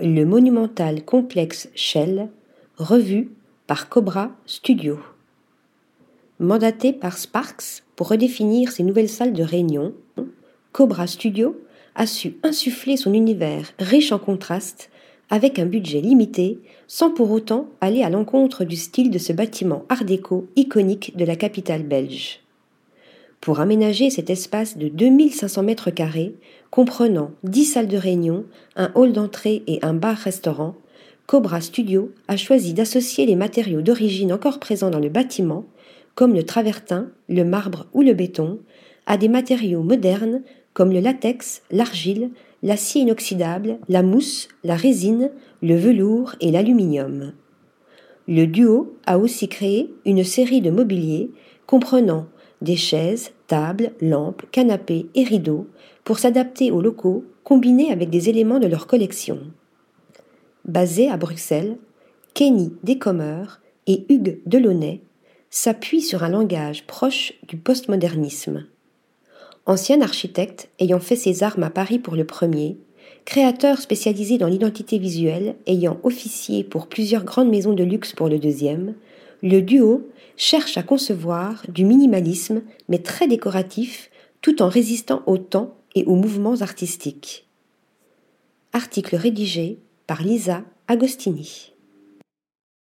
le monumental complexe Shell, revu par Cobra Studio. Mandaté par Sparks pour redéfinir ses nouvelles salles de réunion, Cobra Studio a su insuffler son univers riche en contrastes avec un budget limité, sans pour autant aller à l'encontre du style de ce bâtiment art déco iconique de la capitale belge. Pour aménager cet espace de 2500 mètres carrés, comprenant 10 salles de réunion, un hall d'entrée et un bar-restaurant, Cobra Studio a choisi d'associer les matériaux d'origine encore présents dans le bâtiment, comme le travertin, le marbre ou le béton, à des matériaux modernes comme le latex, l'argile, l'acier inoxydable, la mousse, la résine, le velours et l'aluminium. Le duo a aussi créé une série de mobiliers comprenant des chaises, tables, lampes, canapés et rideaux pour s'adapter aux locaux combinés avec des éléments de leur collection. Basé à Bruxelles, Kenny Descommer et Hugues Delaunay s'appuient sur un langage proche du postmodernisme. Ancien architecte ayant fait ses armes à Paris pour le premier, créateur spécialisé dans l'identité visuelle ayant officié pour plusieurs grandes maisons de luxe pour le deuxième, le duo cherche à concevoir du minimalisme mais très décoratif tout en résistant au temps et aux mouvements artistiques. Article rédigé par Lisa Agostini.